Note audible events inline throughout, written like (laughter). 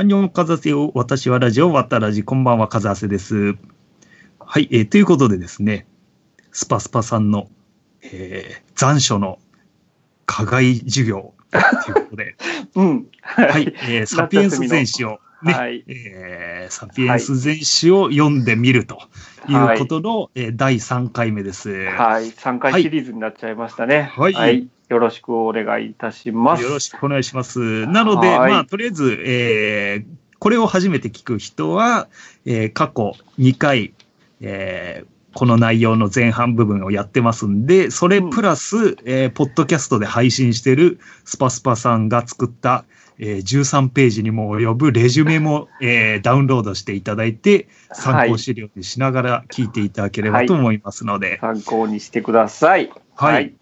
アンニョンカザセよ。私はラジオ、ワッタラジ。こんばんは、カザセです。はい、えーということでですね、スパスパさんの、えー残暑の課外授業ということで、(laughs) うん。ははい、えーサピエンス全史を、ね、はい。えーサピエンス全史を読んでみるということの、えー第3回目です。はい。3回シリーズになっちゃいましたね。はいよろしくお願いいたします。よろしくお願いします。なので、はいまあ、とりあえず、えーこれを初めて聞く人は、えー過去2回、えーこの内容の前半部分をやってますんで、それプラス、えーポッドキャストで配信してるスパスパさんが作った、えー13ページにも及ぶレジュメも、えーダウンロードしていただいて、参考資料にしながら聞いていただければと思いますので、参考にしてください。はい。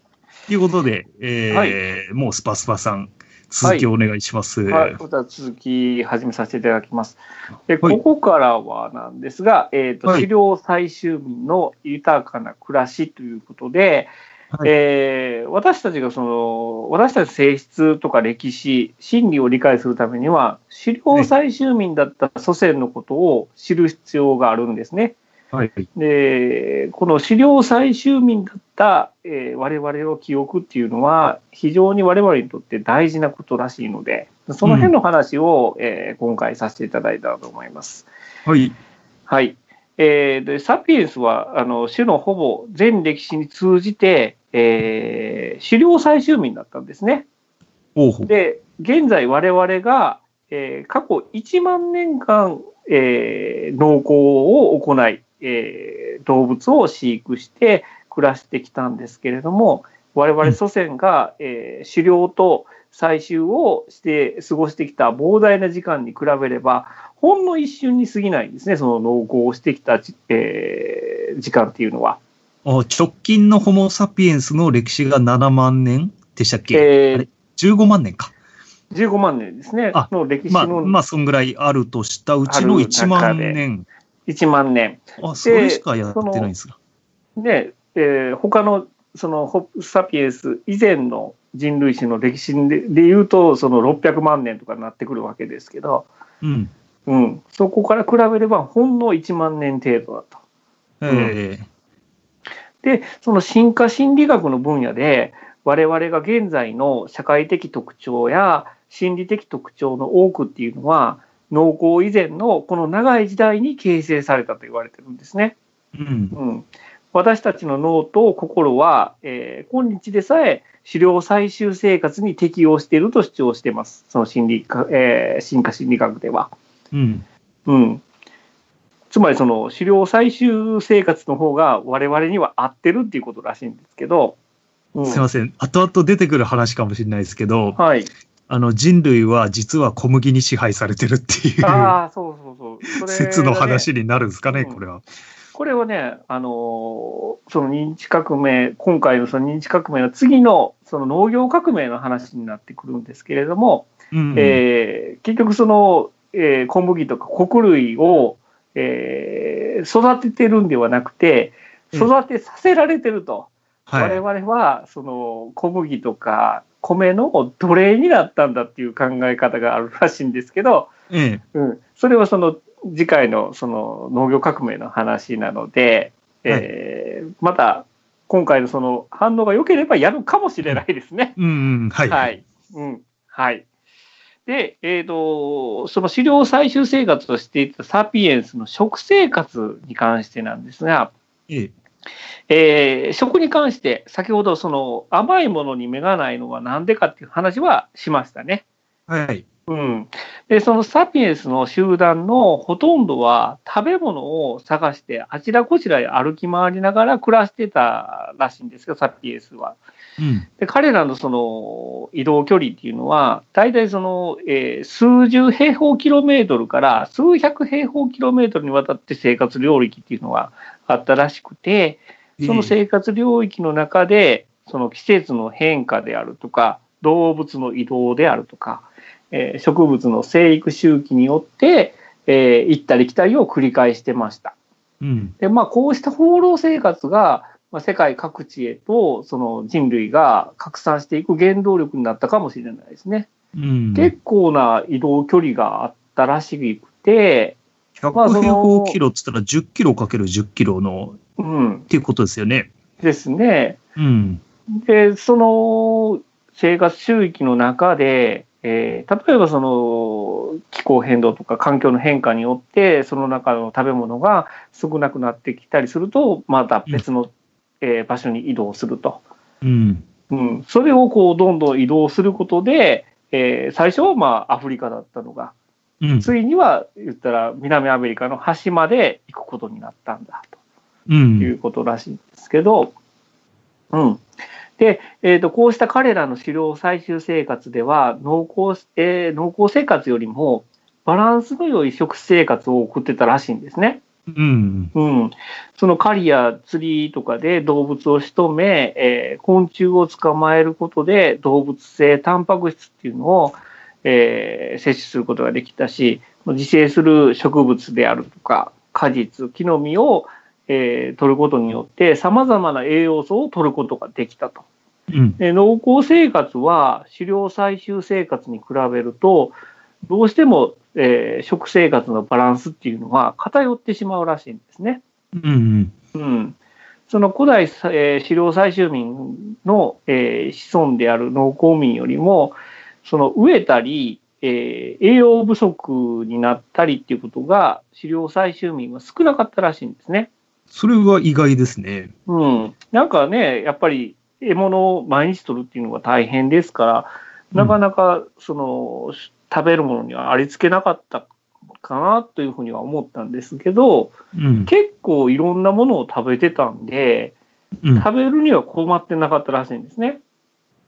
ということで、えーはいもうスパスパさん、続きをお願いします。はい。それでは続き始めさせていただきます。で、はいここからはなんですが、えっ、と、はい治療最終民の豊かな暮らしということで、はいえー私たちがその、私たち性質とか歴史、心理を理解するためには、狩猟採集民だった祖先のことを知る必要があるんですね。はい。で、この狩猟採集民だった、えー我々の記憶っていうのは、非常に我々にとって大事なことらしいので、その辺の話を、えー今回させていただいたと思います。はい。はい。えーで、サピエンスは、あの、種のほぼ全歴史に通じて、えー狩猟採集民だったんですね。で、現在我々が、えー過去1万年間、えー農耕を行い、えー動物を飼育して暮らしてきたんですけれども、我々祖先が、えー狩猟と採集をして過ごしてきた膨大な時間に比べれば、ほんの一瞬に過ぎないんですね、その農耕をしてきたじ、えー時間っていうのは。あ直近のホモ・サピエンスの歴史が7万年でしたっけ、えーあれ ?15 万年か。15万年ですねあ、の歴史まあ、のまあ、そんぐらいあるとしたうちのある1万年。1万年。あ、それしかやってないんですが。で、えー他のそのホプサピエンス以前の人類史の歴史でで言うとその600万年とかになってくるわけですけど、うん。うん、そこから比べればほんの1万年程度だと。えでその進化心理学の分野で我々が現在の社会的特徴や心理的特徴の多くっていうのは農耕以前のこの長い時代に形成されたと言われてるんですね。ーうん。うん、私たちの脳と心は、えー今日でさえ狩猟採集生活に適応していると主張しています。その心理か、えー進化心理学では。うん。うん。つまりその狩猟採集生活の方が我々には合ってるっていうことらしいんですけど。うんすいません。後々出てくる話かもしれないですけど、はい。あの、人類は実は小麦に支配されてるっていうああ、そうそうそう。それ説の話になるんですかね、うんこれは。これはね、あのーその認知革命、今回のその認知革命の次のその農業革命の話になってくるんですけれども、うん。えー結局その、えー小麦とか穀類を、えー育ててるんではなくて、育てさせられてると。はい。我々はその小麦とか米の奴隷になったんだっていう考え方があるらしいんですけど、ええ。うん、それはその次回のその農業革命の話なので、えーまた今回のその反応が良ければやるかもしれないですね。うんうん。はい。はい。うん。はい。で、えっ、と、その狩猟採集生活をしていたサピエンスの食生活に関してなんですが、ええ。えー食に関して先ほどその甘いものに目がないのはなんでかっていう話はしましたね。はい。うん、でそのサピエンスの集団のほとんどは食べ物を探してあちらこちらへ歩き回りながら暮らしてたらしいんですよサピエンスは。うん。で彼らのその移動距離っていうのは大体その、えー数十平方キロメートルから数百平方キロメートルにわたって生活領域っていうのがあったらしくてその生活領域の中でその季節の変化であるとか動物の移動であるとか、えー植物の生育周期によって、えー行ったり来たりを繰り返してました。うん。でまあこうした放浪生活が、まあ、世界各地へとその人類が拡散していく原動力になったかもしれないですね。うん。結構な移動距離があっったらしくて、100平方キロっつったら10キロかける10キロのうん、っていうことですよね。ですね。うん。で、その生活周域の中で、えー例えばその気候変動とか環境の変化によって、その中の食べ物が少なくなってきたりすると、また別の、えー場所に移動すると。うん。うん、それをこうどんどん移動することで、えー最初はまあアフリカだったのが、うん。ついには言ったら南アメリカの端まで行くことになったんだと。う。いうんことらしいんですけど、うん。で、えーと、こうした彼らの狩猟採集生活では農耕、えー農耕生活よりもバランスの良い食生活を送ってたらしいんですね。うん。うん。その狩りや釣りとかで動物を仕留め、えー昆虫を捕まえることで動物性タンパク質っていうのを、えー摂取することができたし、自生する植物であるとか、果実、木の実を、えー取ることによって様々な栄養素を取ることができたと。うん。で農耕生活は狩猟採集生活に比べると、どうしても、えー食生活のバランスっていうのは偏ってしまうらしいんですね。うん。うん、その古代、えー狩猟採集民の、えー子孫である農耕民よりも、その飢えたり、えー栄養不足になったりっていうことが、狩猟採集民は少なかったらしいんですね。それは意外ですね。うん。なんかね、やっぱり獲物を毎日取るっていうのが大変ですから、なかなかその、食べるものにはありつけなかったかなというふうには思ったんですけど、うん。結構いろんなものを食べてたんで、うん。食べるには困ってなかったらしいんですね。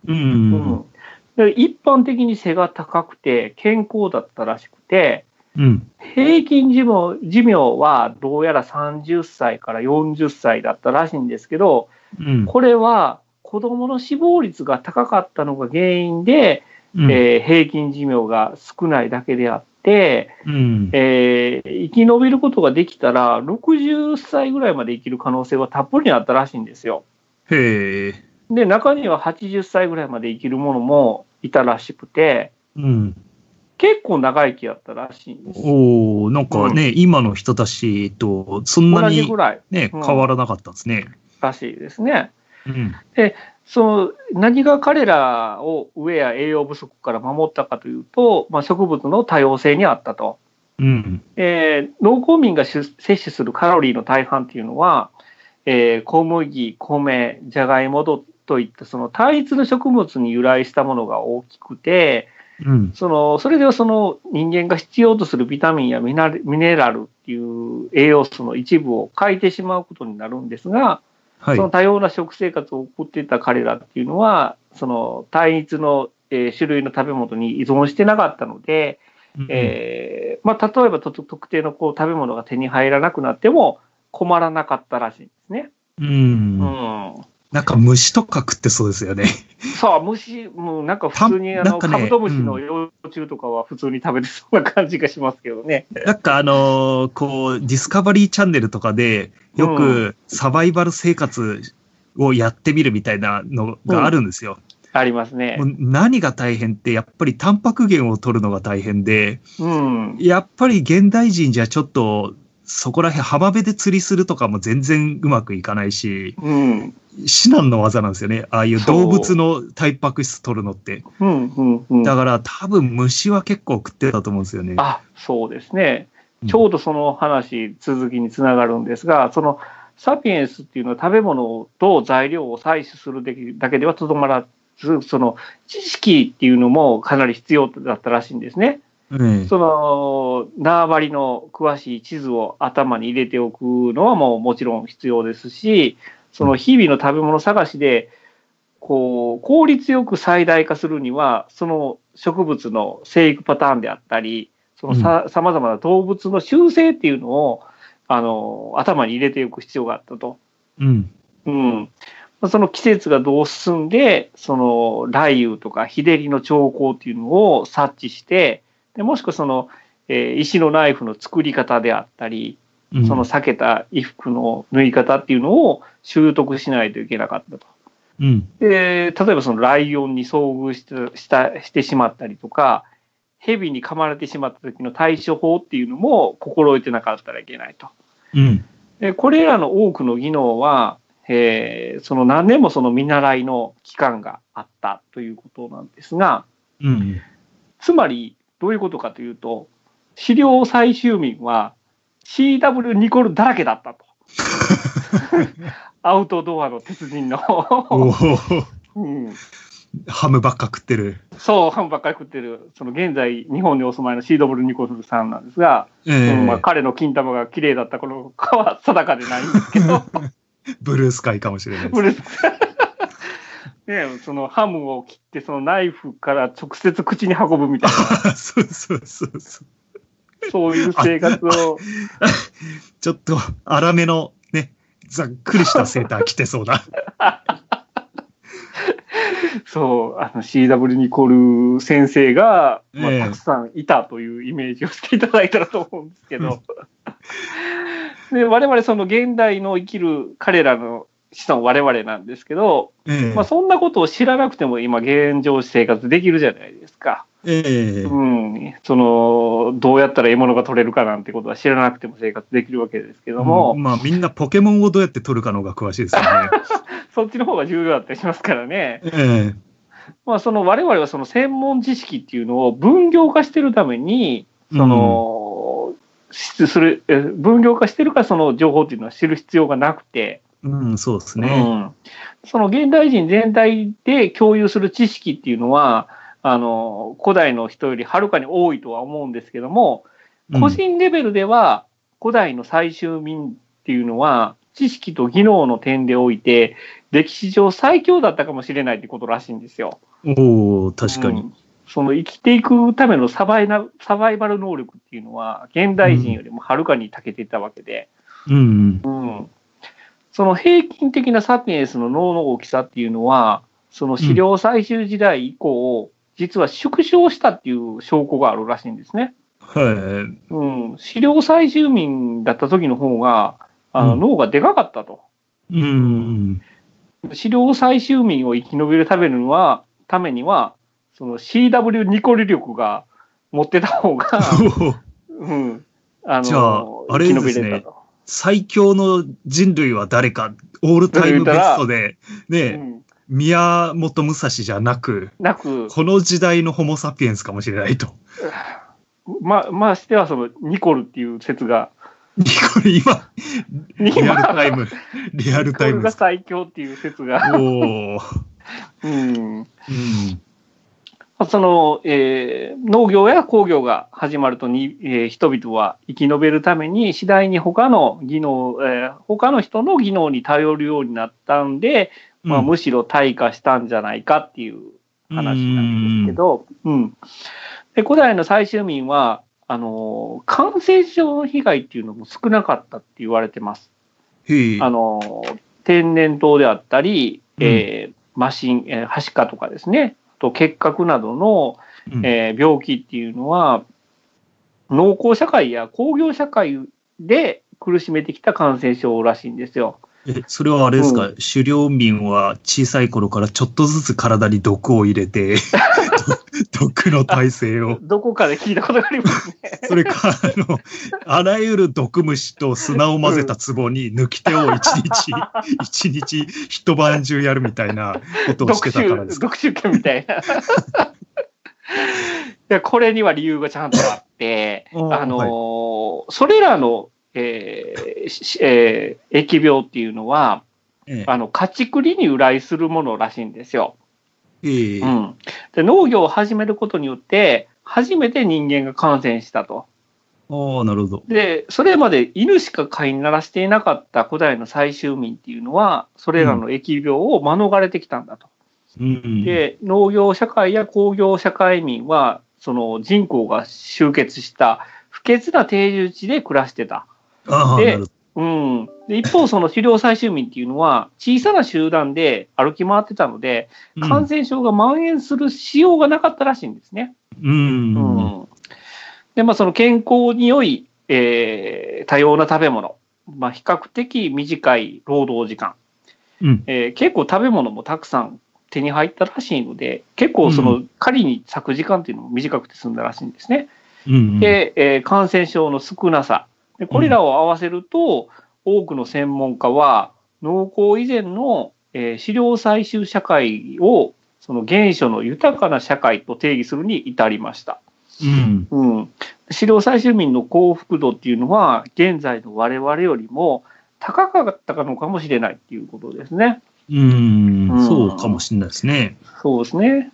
う。うんん。で一般的に背が高くて健康だったらしくて、うん。平均寿命寿命はどうやら30歳から40歳だったらしいんですけど、うん。これは子供の死亡率が高かったのが原因で、うん。えー平均寿命が少ないだけであって、うん。えー生き延びることができたら60歳ぐらいまで生きる可能性はたっぷりあったらしいんですよ。へえ。で、中には80歳ぐらいまで生きるものもいたらしくて、うん。結構長生きやったらしいんです。おおなんかね、今の人たちとそんな同じにぐらいね、うん変わらなかったんですね。らしいですね。うん。その何が彼らを飢えや栄養不足から守ったかというと、まあ、植物の多様性にあったと。うん。えー農耕民が摂取するカロリーの大半っていうのは、えー小麦、米、じゃがいもといったその単一の植物に由来したものが大きくて、うん。そのそれではその人間が必要とするビタミンやミネラルっていう栄養素の一部を欠いてしまうことになるんですが、はいそ。の多様な食生活を送っていた彼らっていうのは、その単一の、えー種類の食べ物に依存してなかったので、えーまあ、例えばと特定のこう食べ物が手に入らなくなっても困らなかったらしいんですね。うん。うん。なんか虫とか食ってそうですよね。さあ、虫、もうなんか普通にあの、ねカブトムシの幼虫とかは普通に食べてそうな感じがしますけどね。なんかあのーこう、ディスカバリーチャンネルとかで、ようくサバイバル生活をやってみるみたいなのがあるんですよ。ありますね何が大変って、やっぱりタンパク源を取るのが大変で、うん。やっぱり現代人じゃちょっと、そこら辺浜辺で釣りするとかも全然うまくいかないし、うん。至難の技なんですよね。ああいう動物のタンパク質取るのって。うん。うん。うん。だから多分虫は結構食ってたと思うんですよね。あ、そうですね。うんちょうどその話、続きにつながるんですが、そのサピエンスっていうのは食べ物と材料を採取するだけではとどまらず、その知識っていうのもかなり必要だったらしいんですね。ええその縄張りの詳しい地図を頭に入れておくのはもうもちろん必要ですし、その日々の食べ物探しで、こう、効率よく最大化するには、その植物の生育パターンであったり、そのさ、様々な動物の習性っていうのを、あの、頭に入れておく必要があったと。うん。うん。その季節がどう進んで、その雷雨とか日照りの兆候っていうのを察知して、でもしくはその、えー石のナイフの作り方であったり、うんその避けた衣服の縫い方っていうのを習得しないといけなかったと。うん。で、例えばそのライオンに遭遇してしたしてしまったりとか、蛇に噛まれてしまった時の対処法っていうのも心得てなかったらいけないと。うん。でこれらの多くの技能は、えーその何年もその見習いの期間があったということなんですが、うん。つまりどういうことかというと、資料採集民は CW ニコルだらけだったと。(laughs) アウトドアの鉄人の、うん、ハムばっか食ってる。そう、ハンばっかり食ってる、その現在、日本にお住まいの CW ニコルさんなんですが、ええ。うんまあ、彼の金玉が綺麗だった頃かは定かでないんですけど、(laughs) ブルースカイかもしれないです。ブルースね、そのハムを切って、そのナイフから直接口に運ぶみたいな、(laughs) そうそうそうそう。そういう生活を、(laughs) ちょっと粗めのね、ざっくりしたセーター着てそうな。(laughs) そう、あの CW ニコル先生が、まあええたくさんいたというイメージをしていただいたらと思うんですけど、で我々その現代の生きる彼らの子孫我々なんですけど、ええ。まあ、そんなことを知らなくても今現状生活できるじゃないですか。ええ。うん、そのどうやったら獲物が取れるかなんてことは知らなくても生活できるわけですけども、うん。まあみんなポケモンをどうやって取るかの方が詳しいですよね。(laughs) そっちの方が重要だったりしますからね。えまあ、その我々はその専門知識っていうのを分業化してるために、その、しする、え分業化してるからその情報っていうのは知る必要がなくて、えうん、そうですうね。ん、その現代人全体で共有する知識っていうのは、あの、古代の人よりはるかに多いとは思うんですけども、個人レベルでは古代の最終民っていうのは、知識と技能の点でおいて、歴史上最強だったかもしれないってことらしいんですよ。うんおお確かに。うんその生きていくためのサバイナサバイバル能力っていうのは、現代人よりもはるかに長けていたわけで、うん。うんその平均的なサピエンスの脳の大きさっていうのは、その資料採集時代以降、実は縮小したっていう証拠があるらしいんですね。はうん、資料採集民だった時の方が、あのうん脳がでかかったと。い。うん。資料採集民を生き延びるためには、ためには、その CW ニコリ力が持ってた方が、(laughs) うん、あの、じゃああれですね生き延びれたと。最強の人類は誰か、オールタイムベストで、うね、ん、宮本武蔵じゃなく、なく、この時代のホモ・サピエンスかもしれないと。ま、ましてはそのニコルっていう説が、これ今、リアルタイム。ム、リアルニコルがタイムです。最強っていう説が、おーうん、うん。その、えー農業や工業が始まるとに、えー人々は生き延びるために次第に他の技能、えー他の人の技能に頼るようになったんで、まあ、むしろ退化したんじゃないかっていう話なんですけど、うん。で、古代の採集民は、あのー感染症の被害っていうのも少なかったって言われてます。あのー天然痘であったり、えーマシン、えー、はしかとかですね、あと結核などの、うん。えー病気っていうのは、農耕社会や工業社会で苦しめてきた感染症らしいんですよ。え、それはあれですか、う狩猟民は小さい頃からちょっとずつ体に毒を入れて、ど (laughs) 毒の耐性を。どこかで聞いたことがありますね。(laughs) それか、あの、あらゆる毒虫と砂を混ぜた壺に抜き手を一日、(laughs) 一日一晩中やるみたいなことをして読たからですか。書読書券みたいな。いやこれには理由がちゃんとあって、あのーそれらの、えーしえー疫病っていうのは、えあの家畜離に由来するものらしいんですよ。うん、で農業を始めることによって、初めて人間が感染したと。ああ、なるほど。で、それまで犬しか飼いならしていなかった古代の採集民っていうのは、それらの疫病を免れてきたんだと。うん。で、農業社会や工業社会民は、その人口が集結した不潔な定住地で暮らしてた。でなるほうん。で、一方、その狩猟採集民っていうのは、小さな集団で歩き回ってたので、ど。感染症が蔓延するしようがなかったらしいんですね。うん。うん。うんで、まあ、その健康に良い、えー多様な食べ物、まあ、比較的短い労働時間、うん。えー結構食べ物もたくさん手に入ったらしいので、結構その、狩りに咲く時間っていうのも短くて済んだらしいんですね。うんうん、で、えー感染症の少なさ。でこれらを合わせると、多くの専門家は、農耕以前の、えー飼料採集社会を、その原初の豊かな社会と定義するに至りました。うん。うん。飼料採集民の幸福度っていうのは、現在の我々よりも高かったのかもしれないっていうことですね。うんうんそうかもしれないですね。そうですね。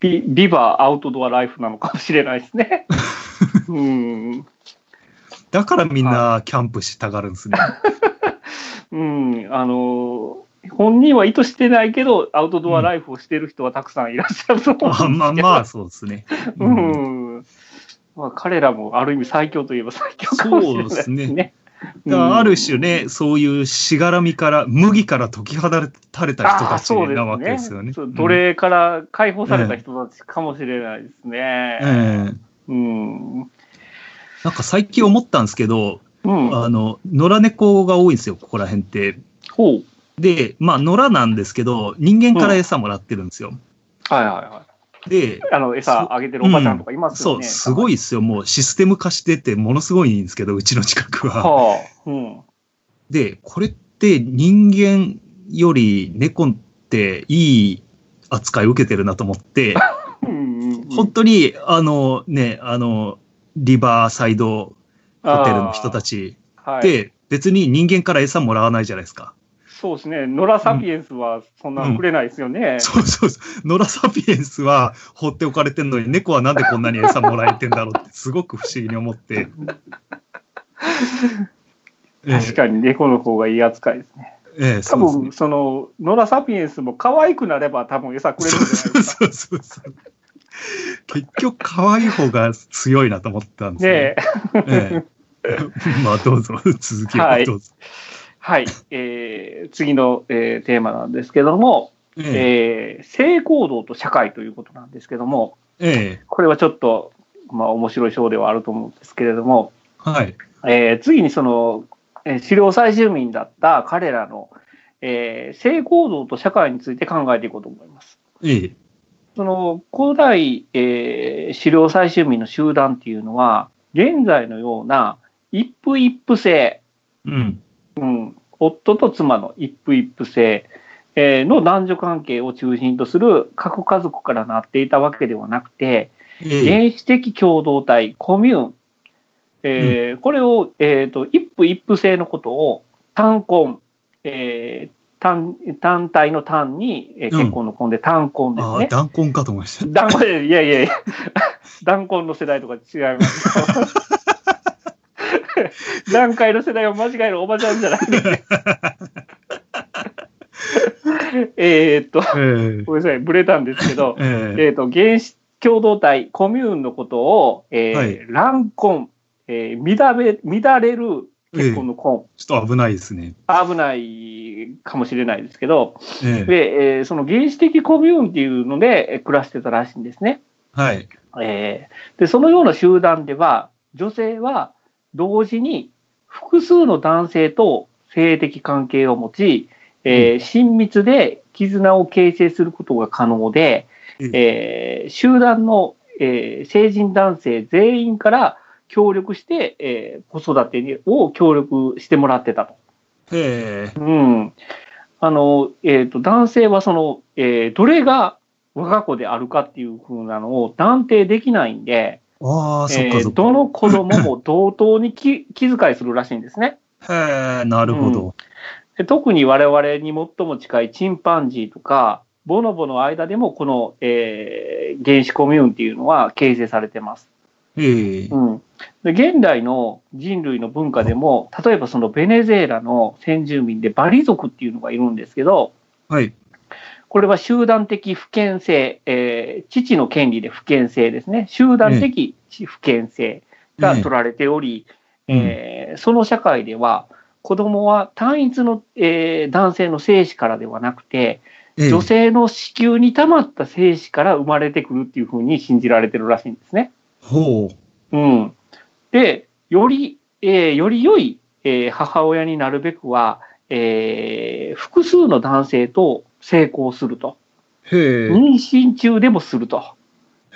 ビビバアウトドアライフなのかもしれないですね。(laughs) うん。だからみんなキャンプしたがるんですね。(laughs) うん。あの、本人は意図してないけど、アウトドアライフをしてる人はたくさんいらっしゃると思うんですけあど。まあまあ、そうですね。(laughs) ううんん。まあ、彼らもある意味最強といえば最強かもしれないですそうですね。ある種ね、そういうしがらみから、麦から解き放たれた人たちなわけですよね。そう奴隷から解放された人たちかもしれないですうんね。ええうん。なんか最近思ったんですけど、うん。あの、野良猫が多いんですよ、ここら辺って。ほう。で、まあ、野良なんですけど、人間から餌もらってるんですよ。はいはいはで、い。あの、餌あげてるおばちゃんとかいますそう、よね。すごいですよ。もうシステム化してて、ものすごいんですけど、うちの近くは。はあ。うん。で、これって人間より猫っていい扱い受けてるなと思って、(laughs) うんうんうん本当に、あのね、あの、リバーサイドホテルの人たちはい、って、別に人間から餌もらわないじゃないですか。そうですね。ノラサピエンスはそんなのくれないですよね。そうそうそう。ノラサピエンスは放っておかれてるのに、猫はなんでこんなに餌もらえてんだろうって、すごく不思議に思って。(laughs) 確かに猫の方がいい扱いですね。ええ、多分、その、ノラサピエンスも可愛くなれば多分餌くれるんじゃないそうですか。(laughs) そうそうそう。結局、可愛い方が強いなと思ったんですよ、ねえ。ええ。(laughs) まあ、どうぞ、続きをはい。はい。えー次の、えーテーマなんですけども、えええー性行動と社会ということなんですけども、ええこれはちょっと、まあ、面白い章ではあると思うんですけれども、はい。えー次にその、えー狩猟採集民だった彼らの、えー性行動と社会について考えていこうと思います。ええその古代、えー狩猟採集民の集団っていうのは、現在のような一夫一夫制、うん。うん、夫と妻の一夫一夫制、えーの男女関係を中心とする核家族からなっていたわけではなくて、ええ。原始的共同体、コミューン、えーこれを、えーと一夫一夫制のことを単婚、えー単単体の単に、えーうん結婚の婚で単婚ですああ、ね。弾痕かと思いました。断婚、いやいやいや、(laughs) 断婚の世代とか違います。(laughs) 段階の世代を間違えるおばちゃんじゃない。(laughs) えーっと、ええごめんなさい、ブレたんですけど、えええーっと、原始共同体、コミューンのことを、えーはい乱婚、えー乱れ、乱れる結婚の婚、ちょっと危ないですね。危ないかもしれないですけど、ええで、えーその原始的コミューンっていうのでえー暮らしてたらしいんですね。はい。えーで、そのような集団では、女性は同時に複数の男性と性的関係を持ち、えー親密で絆を形成することが可能で、うんえー集団の、えー成人男性全員から協力して、えー子育てにを協力してもらってたと。ええうん。あの、えっ、と、男性はその、えーどれが我が子であるかっていう風なのを断定できないんで、ああ、そかそっか。ーどの子供も同等に気気遣いするらしいんですね。へえ、なるほど。で特に我々に最も近いチンパンジーとか、ボノボの間でもこの、えー原始コミューンっていうのは形成されてます。ええうん、で現代の人類の文化でも、例えばそのベネズエラの先住民でバリ族っていうのがいるんですけど、はい。これは集団的不権性、えー父の権利で不権性ですね。集団的不権性が取られており、えええーその社会では、子供は単一の、えー男性の精子からではなくて、ええ女性の子宮に溜まった精子から生まれてくるっていうふうに信じられてるらしいんですね。ほう。うん。で、より、えーより良い、えー母親になるべくは、えー複数の男性と成功すると。妊娠中でもすると。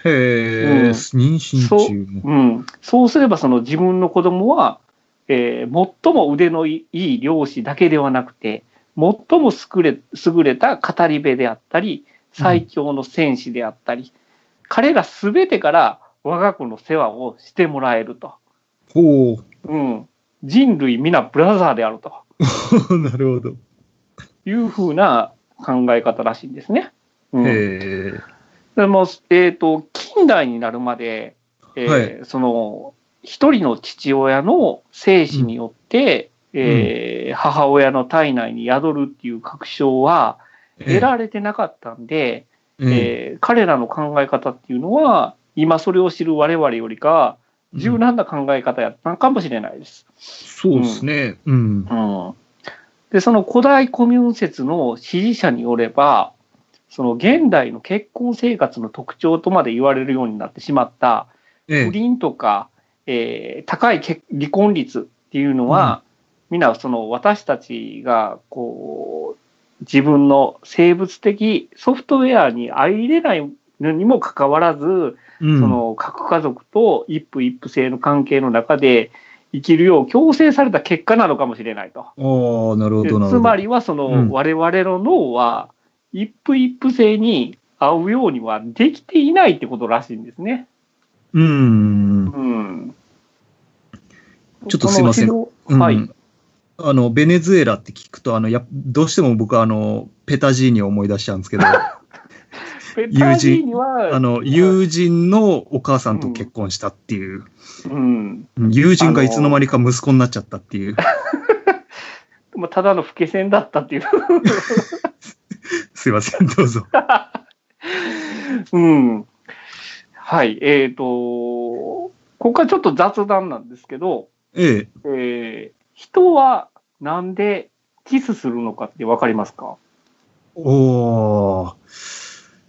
へえ、うん妊娠そう中も。うん、そうすればその自分の子供は、えー最も腕のいい漁師だけではなくて最も優れ優れた語り部であったり最強の戦士であったり、彼ら全てから我が子の世話をしてもらえると、ほうん、人類皆ブラザーであるとう。(laughs) なるほど。いうふうな考え方らしいんですね。うん、へえ。でも、えっ、と、近代になるまで、えーはその、一人の父親の生死によって、えー母親の体内に宿るっていう確証は得られてなかったんで、えええー彼らの考え方っていうのは、今それを知る我々よりか、柔軟な考え方やったのかもしれないです。そうですね。うん。うん、でその古代コミューン説の支持者によればその現代の結婚生活の特徴とまで言われるようになってしまったえ不倫とか、えー高い結離婚率っていうのは、皆その私たちがこう自分の生物的ソフトウェアに相入れないのにもかかわらず、うん、その核家族と一夫一夫制の関係の中で生きるよう強制された結果なのかもしれないと。ああ、なるほでど。つまりはその、うん我々の脳は一夫一夫制に合うようにはできていないってことらしいんですね。うん。うん、ちょっとすいませんはい、うんあの、ベネズエラって聞くと、あの、やどうしても僕はあの、ペタジーニを思い出しちゃうんですけど、(laughs) あペタジーニはの、友人のお母さんと結婚したっていう、うん、友人がいつの間にか息子になっちゃったっていう。(laughs) まあただの老け線だったっていう。(laughs) すいません、どうぞ。うん。はい。えっ、と、ここからちょっと雑談なんですけど、ええ。えー人はなんでキスするのかってわかりますか？おー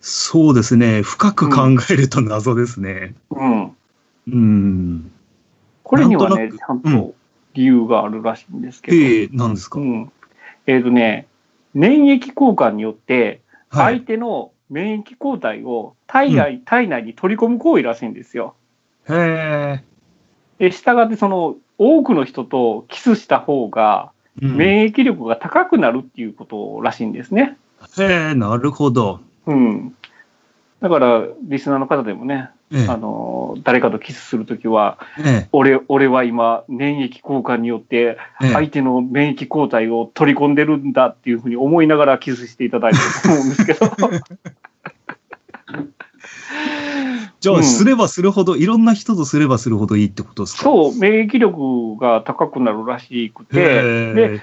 そうですね。深く考えると謎ですね。うん。うん。これにはね、ちゃんと理由があるらしいんですけど。ええ、何ですか、うん。えっ、とね、免疫交換によって、はい。相手の免疫抗体を体外、体内に取り込む行為らしいんですよ。へで、したがって、その、多くの人とキスした方が、免疫力が高くなるっていうことらしいんですね。へえ、なるほど。うん。だから、リスナーの方でもね、ええあの、誰かとキスするときは、え俺、俺は今、免疫交換によって、相手の免疫抗体を取り込んでるんだっていうふうに思いながらキスしていただいてると思うんですけど。(laughs) じゃあ、うんすればするほど、いろんな人とすればするほどいいってことですか？そう、免疫力が高くなるらしくて、へで、え。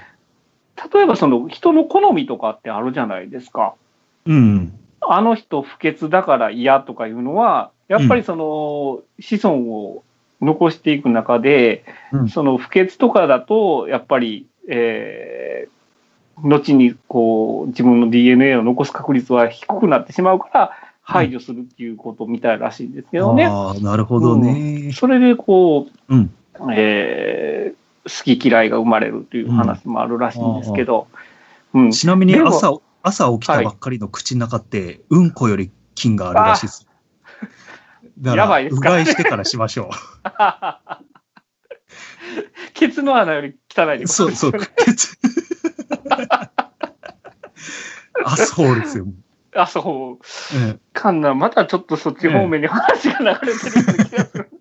例えばその人の好みとかってあるじゃないですか。うん。あの人不潔だから嫌とかいうのは、やっぱりその子孫を残していく中で、うんその不潔とかだと、やっぱり、えー後にこう自分の DNA を残す確率は低くなってしまうから、排除するっていうことみたいらしいんですけどね。ああ、なるほどね。それでこう、うん。えー好き嫌いが生まれるという話もあるらしいんですけど、うんちなみに朝、朝起きたばっかりの口の中って、うんこより菌があるらしいです。だから、やばいですか？うがいしてからしましょ (laughs) ケツの穴より汚いでう。すそうそう、血 (laughs) あ、そうですよ。あ、そう。えかんな、またちょっとそっち方面に話が流れてるような気がする。(laughs)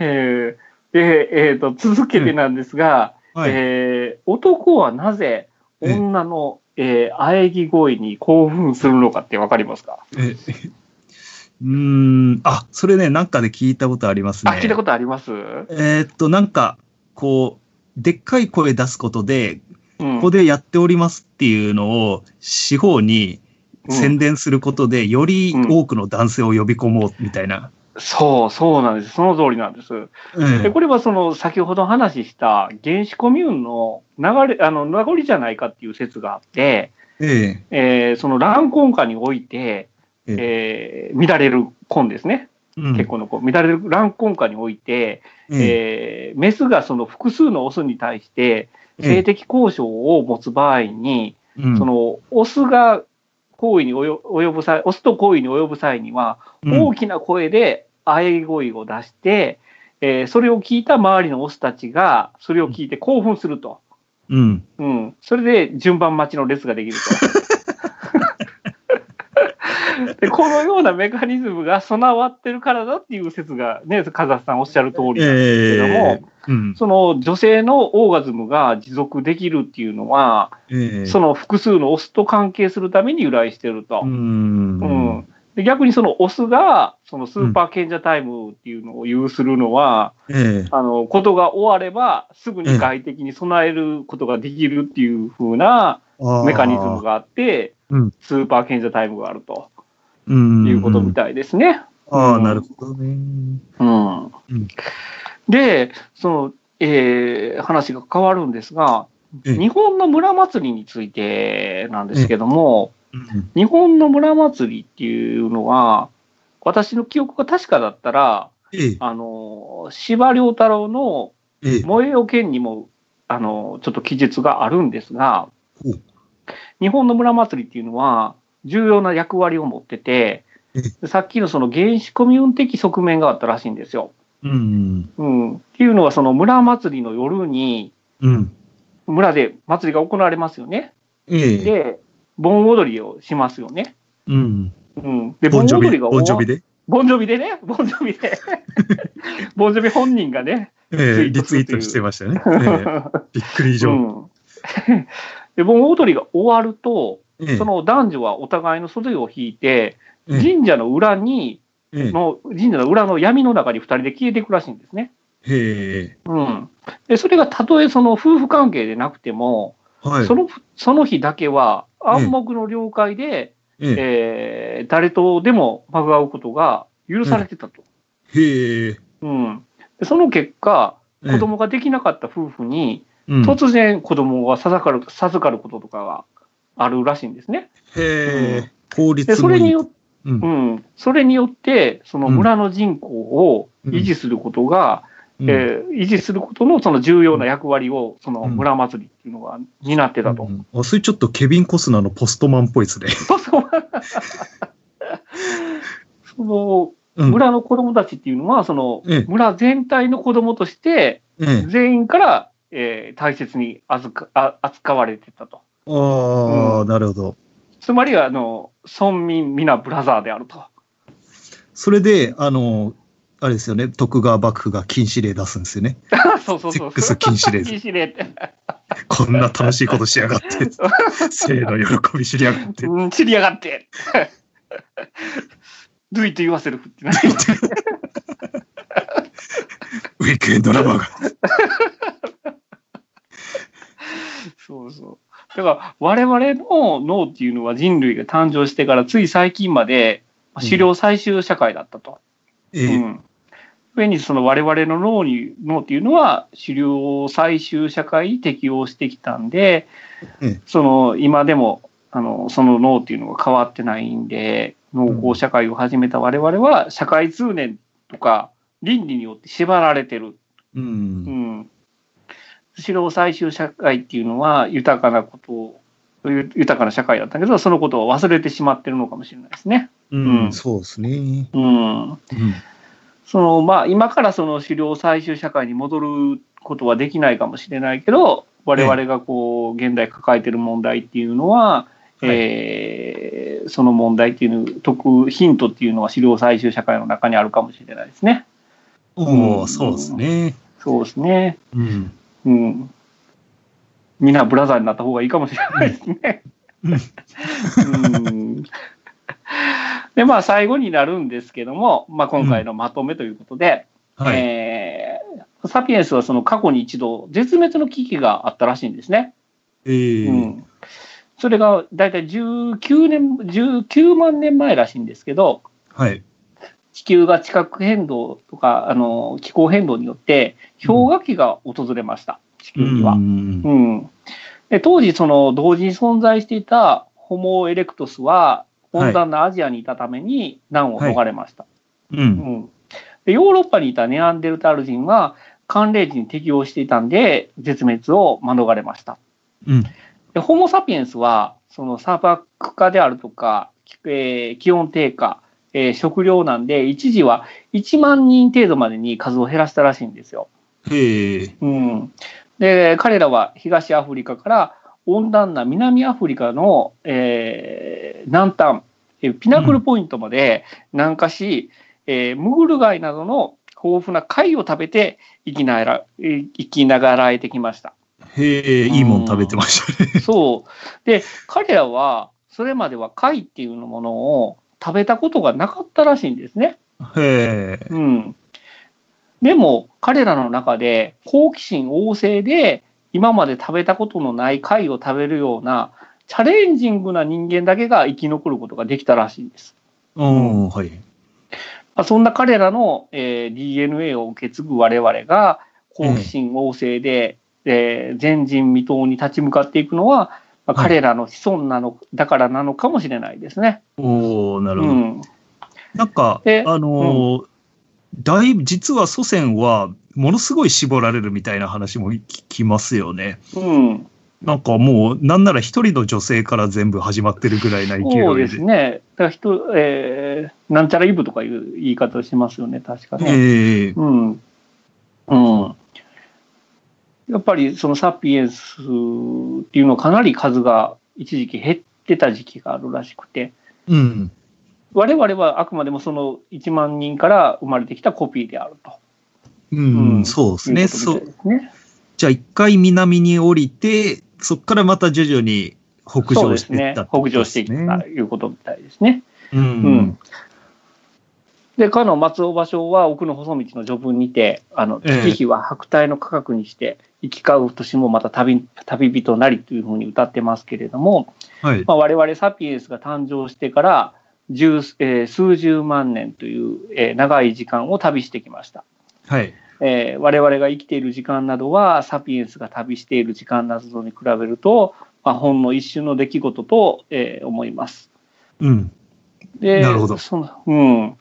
えーで、えーと、続けてなんですが、えはい。えー男はなぜ女の、えー喘ぎ声に興奮するのかってわかりますか、え (laughs) うーん、あ、それね、なんかで聞いたことありますね。あ、聞いたことあります？えーっと、なんか、こう、でっかい声出すことで、うん。ここでやっておりますっていうのを、四方に宣伝することで、より多くの男性を呼び込もうみたいな。そう、そうなんです。その通りなんです。えでこれはその先ほど話した原子コミューンの流れ、あの、名残じゃないかっていう説があって、えええーその乱婚下において、えー乱れる婚ですね。うん結婚の子。乱れる乱婚下において、えええーメスがその複数のオスに対して性的交渉を持つ場合に、うんその、オスが行為に及及ぶ際、オスと行為に及ぶ際には、うん大きな声で喘ぎ声を出して、えーそれを聞いた周りのオスたちが、それを聞いて興奮すると。うん。うん。それで順番待ちの列ができると。(laughs) でこのようなメカニズムが備わってるからだっていう説がね、風さんおっしゃる通りなんですけども、ええうん。その女性のオーガズムが持続できるっていうのは、ええその複数のオスと関係するために由来してると。う。うんんで逆にそのオスが、そのスーパー賢者タイムっていうのを有するのは、ええ。あの、ことが終われば、すぐに外敵に備えることができるっていう風なメカニズム。があって、うん。スーパー賢者タイムがあると。うん。いうことみたいですね。ああ、うん。なるほどね。うん。うん。で、その、えー話が変わるんですが、ええ。日本の村祭りについてなんですけども、うん日本の村祭りっていうのは、私の記憶が確かだったら、ええあの、司馬遼太郎のええ燃えよ剣にも、あの、ちょっと記述があるんですが日本の村祭りっていうのは、重要な役割を持っててさっきのその原始コミュン的側面があったらしいんですよ。うん。うん。っていうのは、その村祭りの夜に、うん。村で祭りが行われますよね。ええで、盆踊りをしますよね。うん。うん。で、盆踊りがで。ボンジョビで。ボンジョビでね、ボンジョビで。ボンジョビ本人がね。ええリツイートしてましたね。ええ (laughs) びっくり以上。うん。で、盆踊りが終わると、ええその男女はお互いの袖を引いて、ええ神社の裏に、ええの、神社の裏の闇の中に二人で消えていくらしいんですね。へうん。で、それがたとえその夫婦関係でなくても、え。はい。その、その日だけは暗黙の了解で、えええー誰とでもまぐわうことが許されてたと。へえ。うん。でその結果、ええ子供ができなかった夫婦に、うん突然子供が授かる、授かることとかがあるらしいんですね。へえ。法で、律もいいそれによって、うんうん、それによって、その村の人口を維持することが、うんえー維持することのその重要な役割を、その村祭りっていうのが担ってたと。うんあ、それちょっとケビン・コスナーのポストマンっぽいですね。(laughs) そのうん村の子供たちっていうのは、そのええ村全体の子供として、ええ。全員から、えー大切に預かあ扱われてたと。ああ、うんなるほど。つまりは、あの、村民皆ブラザーであると。それで、あの、あれですよね、徳川幕府が禁止令出すんですよね。(laughs) そうそうそう。セックス禁止令禁止令って。こんな楽しいことしやがって、(laughs) 性の喜び知りやがって。うん、知りやがって。Do it yourself ってな。ウィークエンドラバーが。そうそう。だから、我々の脳っていうのは人類が誕生してからつい最近までまあ狩猟採集社会だったと。ええ。うん。上にその我々の脳に、脳っていうのは狩猟採集社会に適応してきたんで、ええその今でも、あの、その脳っていうのが変わってないんで、農耕社会を始めた我々は社会通念とか倫理によって縛られてる。う。うんん。狩猟採集社会っていうのは豊かなことを、ゆ豊かな社会だったけど、そのことを忘れてしまってるのかもしれないですね。うん、うんそうですね。うん。うん。そのまあ、今からその狩猟採集社会に戻ることはできないかもしれないけど、我々がこう、現代抱えてる問題っていうのは、はいえーその問題っていうの、得ヒントっていうのは狩猟採集社会の中にあるかもしれないですね。おうんお、そうですね。そうですね。うん。うん。みんなブラザーになった方がいいかもしれないですね。うん。で、まあ、最後になるんですけども、まあ、今回のまとめということで、はい。えーサピエンスはその過去に一度絶滅の危機があったらしいんですね。ええうん、それが大体19年、19万年前らしいんですけど、はい。地球が地殻変動とか、あの、気候変動によって氷河期が訪れました、地球には。うんうんで当時、その同時に存在していたホモ・エレクトスは温暖なアジアにいたために難を逃れました。う。うんん、でヨーロッパにいたネアンデルタール人は寒冷地に適応していたんで絶滅を免れました。うん。でホモ・サピエンスは、その砂漠化であるとか、えー気温低下、えー食糧難で、一時は1万人程度までに数を減らしたらしいんですよ。へえ。うん、で彼らは東アフリカから温暖な南アフリカの、えー南端えーピナクルポイントまで南下し、えームグル貝などの豊富な貝を食べて生きながらえー生きながらえてきました。へえ、いいもん食べてましたね。(laughs) そうで彼らはそれまでは貝っていうものを食べたことがなかったらしいんですね。へえ。うん、でも彼らの中で好奇心旺盛で今まで食べたことのない貝を食べるようなチャレンジングな人間だけが生き残ることができたらしいんです。うん、はい。まあそんな彼らの、えー DNA を受け継ぐ我々が好奇心旺盛で、えー前人未到に立ち向かっていくのは、まあはい彼らの子孫なのだからなのかもしれないですね。おおなるほど。うん、なんか、であのーだいぶ、実は祖先は、ものすごい絞られるみたいな話も聞きますよね。うん、なんかもう、なんなら一人の女性から全部始まってるぐらいな勢いで。そうですね。だから人、えーなんちゃらイブとかいう言い方をしますよね、確かね。ええうん。うん。やっぱりそのサピエンスっていうのはかなり数が一時期減ってた時期があるらしくて、うん。我々はあくまでもその1万人から生まれてきたコピーであると。うん、うんそうですね。いうすね。じゃあ一回南に降りて、そこからまた徐々に北上していったってこと北上していったということみたいですね。う。うんん。で、かの松尾芭蕉は奥の細道の序文にて、あの、ええ月日は白帯の価格にして、行き交う年もまた旅旅人なりというふうに歌ってますけれども、はい。まあ、我々サピエンスが誕生してから十、えー数十万年という、えー長い時間を旅してきました。はい。えー我々が生きている時間などはサピエンスが旅している時間などに比べると、まあ、ほんの一瞬の出来事と、えー思います。うん。でなるほどそのうん、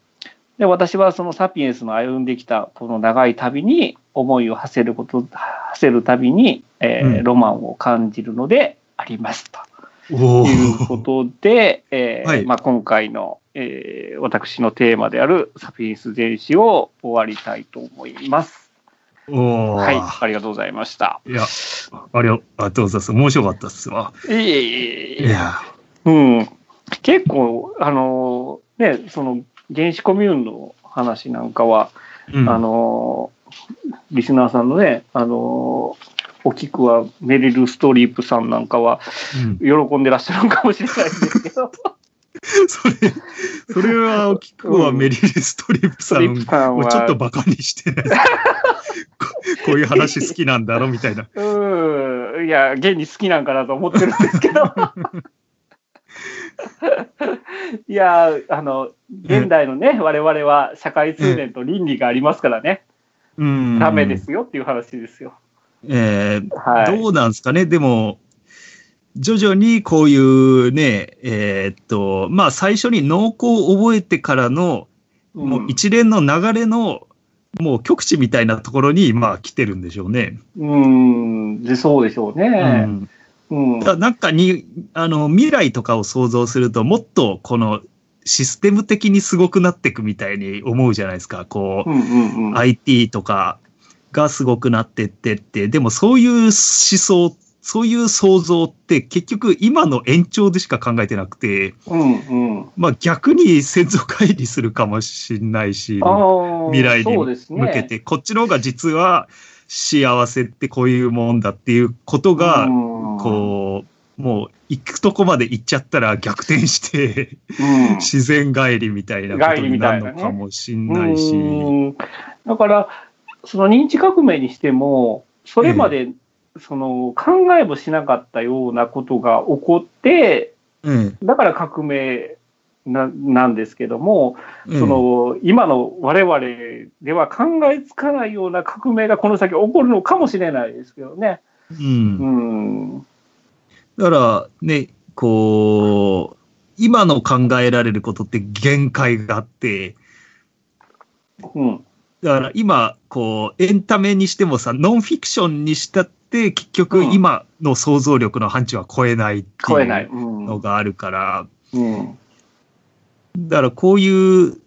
で私はそのサピエンスの歩んできたこの長い旅に思いを馳せること馳せる旅に、えーうんロマンを感じるのでありますと。いうこーとで、えーはいまあ、今回の、えー私のテーマであるサピエンス全史を終わりたいと思います。はい、ありがとうございました。いや、ありがとうございます。面白かったっすわ。いえいえいえいや、うん、結構、あのね、その原子コミューンの話なんかは、うん、あのリスナーさんのね、あのお聞くはメリル・ストリープさんなんかはうん喜んでらっしゃるのかもしれないんですけど、(laughs) それ、それは、お聞くはメリル・ストリーんプさんはをちょっとバカにしてないここういう話好きなんだろみたいな。(laughs) うん、いや、現に好きなんかなと思ってるんですけど。(laughs) いや、あの、現代のね、我々は社会通念と倫理がありますからね、うん。ダメで。すよっていう話ですよ。えーはい。どうなんですかね？でも、徐々にこういうね、えーっと、まあ最初に農耕を覚えてからの、もう一連の流れの、もう極地みたいなところに、まあ来てるんでしょうね。うん、で、そうでしょううね。ん。うん。だなんかに、あの、未来とかを想像すると、もっとこのシステム的にすごくなっていくみたいに思うじゃないですか。こう、うんうんうん。IT とかがすごくなってってって、でもそういう思想、そういう想像って結局今の延長でしか考えてなくて、うんうん。まあ逆に先祖返りするかもしれないし、未来に向けて、こっちの方が実は幸せってこういうもんだっていうことが、こう、もう行くとこまで行っちゃったら逆転して、うん、うん。自然帰りみたいなことになるのかもしんないし。うん。だから、その認知革命にしても、それまで、その考えもしなかったようなことが起こって、うんだから革命ななんですけども、うんその今の我々では考えつかないような革命がこの先起こるのかもしれないですけどね。うんうん。だからね、こう、今の考えられることって限界があって、うん。だから今、こう、エンタメにしてもさ、ノンフィクションにしたって、結局うん今の想像力の範疇は超えないって超えない。いううん。のがあるから、うん。だからこういう、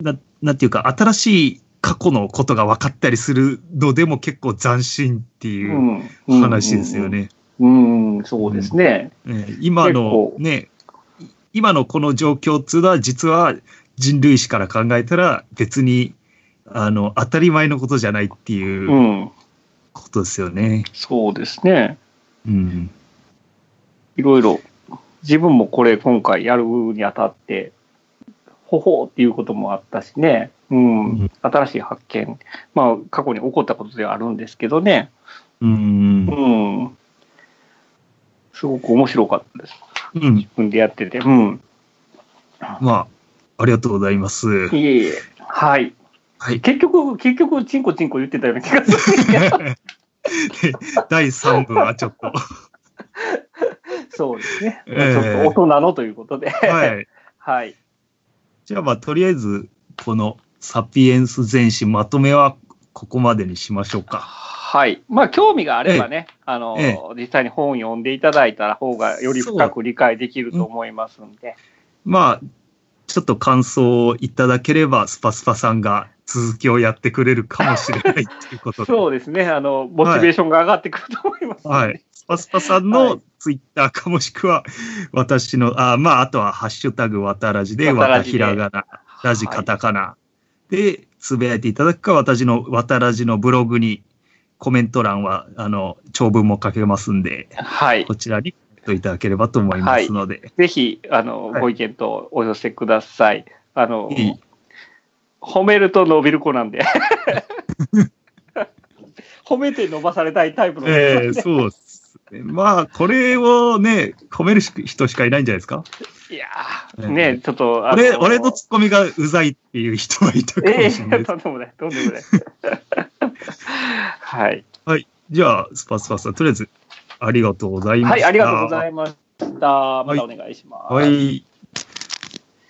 ななんていうか、新しい過去のことが分かったりするのでも結構斬新っていううん話ですよ。ね。うん、うんそうですね。ね今のね、今のこの状況っていうのは実は人類史から考えたら別にあの当たり前のことじゃないっていううんことですよね。そうですね。うん。いろいろ、自分もこれ今回やるにあたって、ほほうっていうこともあったしね。うん。うん新しい発見。まあ、過去に起こったことではあるんですけどね。うん。うん。すごく面白かったです。うん。自分でやってて。うん。まあ、ありがとうございます。いえいえ。はい。はい。結局、結局、チンコチンコ言ってたような気がするけど。(laughs) 第3部はちょっと。そうですね。ええちょっと大人のということで。はい。(laughs) はい。じゃあまあ、とりあえず、このサピエンス全史まとめはここまでにしましょうか。はい。まあ、興味があればね、あの、え実際に本を読んでいただいたら方がより深く理解できると思いますんで。まあ、ちょっと感想をいただければ、スパスパさんが続きをやってくれるかもしれないっていうことで。(laughs) そうですね。あの、モチベーションが上がってくると思います、はい。。スパスパさんはいのツイッターかもしくは、私の、あまあ、あとは、ハッシュタグ、わたらじで、わたひらがな、ラジカタカナで、つぶやいていただくか、私のわたらじのブログに、コメント欄は、あの、長文も書けますんで、はい。こちらにコメントいただければと思いますので。ぜひ、あの、はいご意見とお寄せください。あの、いい褒めると伸びる子なんで。(laughs) 褒めて伸ばされたいタイプの。ええそうですね。まあ、これをね、褒める人しかいないんじゃないですか？いやええー、ね、ちょっと、あ俺、俺のツッコミがうざいっていう人はいたかもええしれない (laughs) です。とんでもない、とんでもない。(laughs) はい。じゃあ、スパスパさん、とりあえず、ありがとうございました。はい、ありがとうございました。またお願いします。はい。